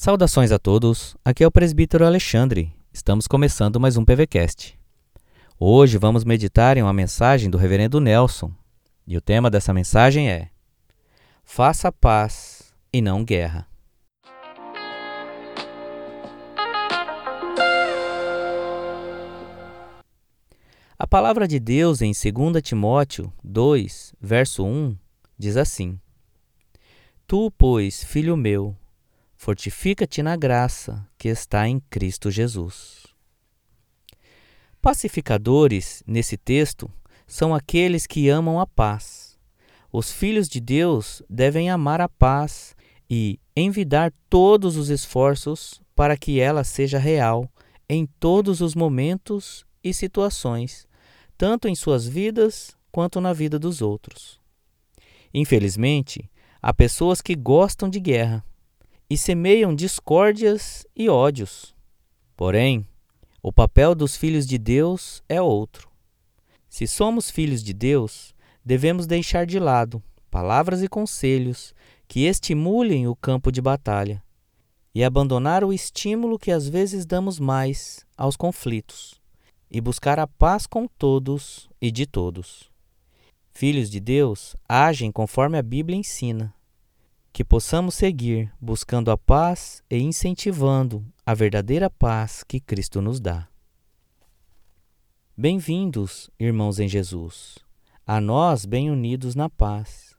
Saudações a todos, aqui é o presbítero Alexandre. Estamos começando mais um PVCast. Hoje vamos meditar em uma mensagem do reverendo Nelson, e o tema dessa mensagem é: Faça paz e não guerra. A palavra de Deus em 2 Timóteo 2, verso 1, diz assim: Tu, pois, filho meu, fortifica-te na graça que está em Cristo Jesus. Pacificadores, nesse texto, são aqueles que amam a paz. Os filhos de Deus devem amar a paz e envidar todos os esforços para que ela seja real em todos os momentos e situações, tanto em suas vidas quanto na vida dos outros. Infelizmente, há pessoas que gostam de guerra e semeiam discórdias e ódios. Porém, o papel dos filhos de Deus é outro. Se somos filhos de Deus, devemos deixar de lado palavras e conselhos que estimulem o campo de batalha e abandonar o estímulo que às vezes damos mais aos conflitos e buscar a paz com todos e de todos. Filhos de Deus agem conforme a Bíblia ensina que possamos seguir buscando a paz e incentivando a verdadeira paz que Cristo nos dá. Bem-vindos, irmãos em Jesus, a nós bem unidos na paz,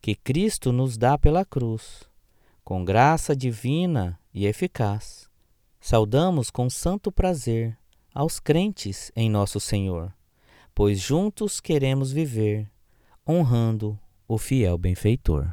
que Cristo nos dá pela cruz, com graça divina e eficaz. Saudamos com santo prazer aos crentes em nosso Senhor, pois juntos queremos viver, honrando o fiel benfeitor.